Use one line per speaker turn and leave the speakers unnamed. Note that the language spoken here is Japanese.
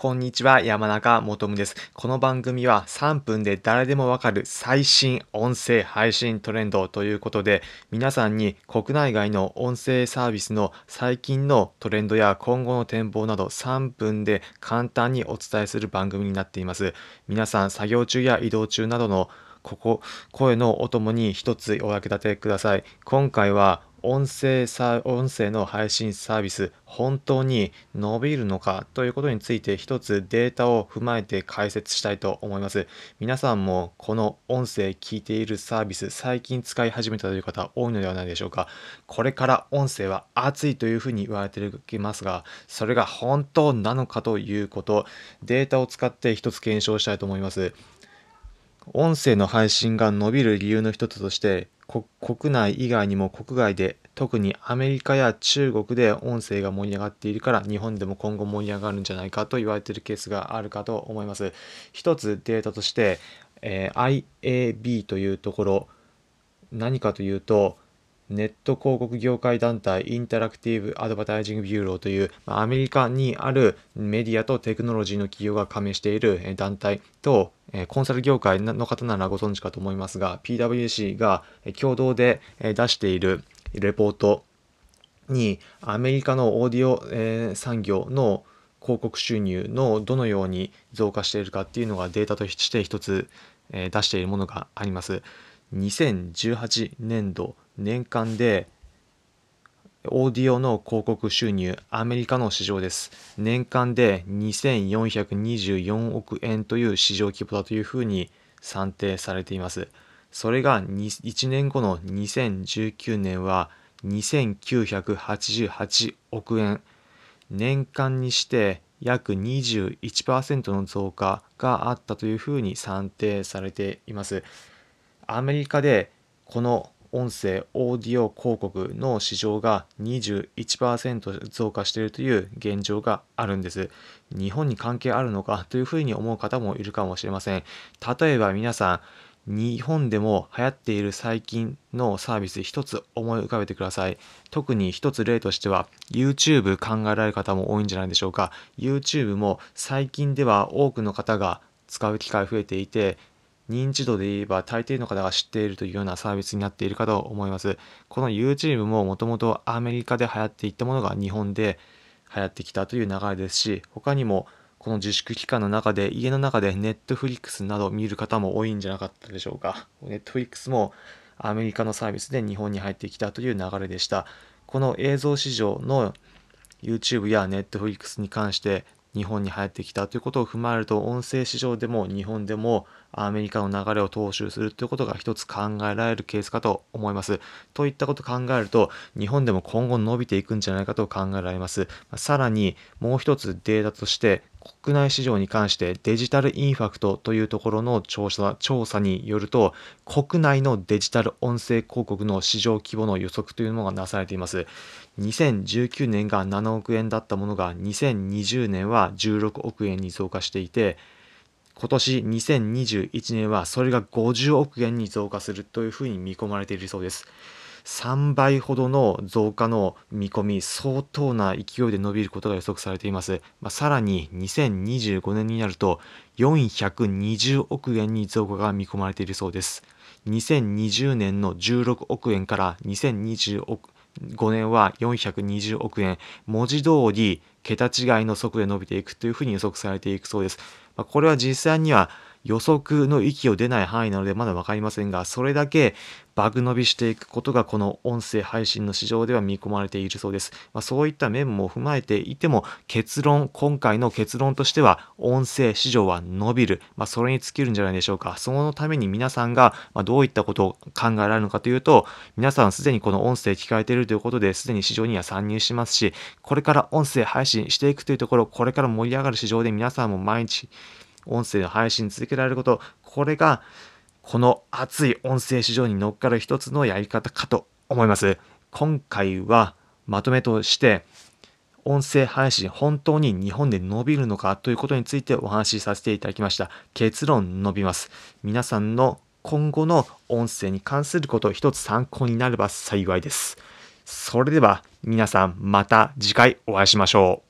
こんにちは、山中もとむです。この番組は3分で誰でもわかる最新音声配信トレンドということで、皆さんに国内外の音声サービスの最近のトレンドや今後の展望など3分で簡単にお伝えする番組になっています。皆さん、作業中や移動中などのここ、声のお供に一つお役立てください。今回は音声さ音声の配信サービス本当に伸びるのか？ということについて一つデータを踏まえて解説したいと思います。皆さんもこの音声聞いているサービス最近使い始めたという方多いのではないでしょうか？これから音声は熱いというふうに言われていますがそれが本当なのかということデータを使って一つ検証したいと思います。音声の配信が伸びる理由の一つとして国内以外にも国外で特にアメリカや中国で音声が盛り上がっているから日本でも今後盛り上がるんじゃないかと言われているケースがあるかと思います。一つデータとして、えー、IAB というところ何かというとネット広告業界団体 Interactive Advertising Bureau という、アメリカにあるメディアとテクノロジーの企業が加盟している団体と、コンサル業界の方ならご存知かと思いますが、PWC が共同で出しているレポートに、アメリカのオーディオ産業の広告収入のどのように増加しているかっていうのがデータとして一つ出しているものがあります。2018年度年間でオーディオの広告収入アメリカの市場です。年間で2424億円という市場規模だというふうに算定されています。それが1年後の2019年は2988億円。年間にして約21%の増加があったというふうに算定されています。アメリカでこの音声オーディオ広告の市場が21%増加しているという現状があるんです。日本に関係あるのかというふうに思う方もいるかもしれません。例えば皆さん日本でも流行っている最近のサービス一つ思い浮かべてください。特に一つ例としては YouTube 考えられる方も多いんじゃないでしょうか。YouTube も最近では多くの方が使う機会増えていて認知度で言えば大抵の方が知っているというようなサービスになっているかと思います。この YouTube ももともとアメリカで流行っていったものが日本で流行ってきたという流れですし、他にもこの自粛期間の中で家の中で Netflix など見る方も多いんじゃなかったでしょうか。Netflix もアメリカのサービスで日本に入ってきたという流れでした。この映像市場の YouTube や Netflix に関して日本に入ってきたということを踏まえると音声市場でも日本でもアメリカの流れを踏襲するということが一つ考えられるケースかと思います。といったことを考えると日本でも今後伸びていくんじゃないかと考えられます。さらにもう一つデータとして国内市場に関してデジタルインファクトというところの調査調査によると国内のデジタル音声広告の市場規模の予測というものがなされています。2019年が7億円だったものが2020年は16億円に増加していて今年2021年はそれが50億円に増加するというふうに見込まれているそうです。3倍ほどの増加の見込み、相当な勢いで伸びることが予測されています。まあ、さらに2025年になると420億円に増加が見込まれているそうです。2020年の16億円から2025年は420億円、文字通り桁違いの速度で伸びていくというふうに予測されていくそうです。まあ、これは実際には予測の域を出ない範囲なのでまだ分かりませんが、それだけバグ伸びしていくことがこの音声配信の市場では見込まれているそうです。まあ、そういった面も踏まえていても、結論、今回の結論としては、音声市場は伸びる。まあ、それに尽きるんじゃないでしょうか。そのために皆さんがどういったことを考えられるのかというと、皆さんすでにこの音声聞かれているということですでに市場には参入しますし、これから音声配信していくというところ、これから盛り上がる市場で皆さんも毎日音声の配信続けられること、これがこの熱い音声市場に乗っかる一つのやり方かと思います。今回はまとめとして、音声配信本当に日本で伸びるのかということについてお話しさせていただきました。結論伸びます。皆さんの今後の音声に関することを一つ参考になれば幸いです。それでは皆さんまた次回お会いしましょう。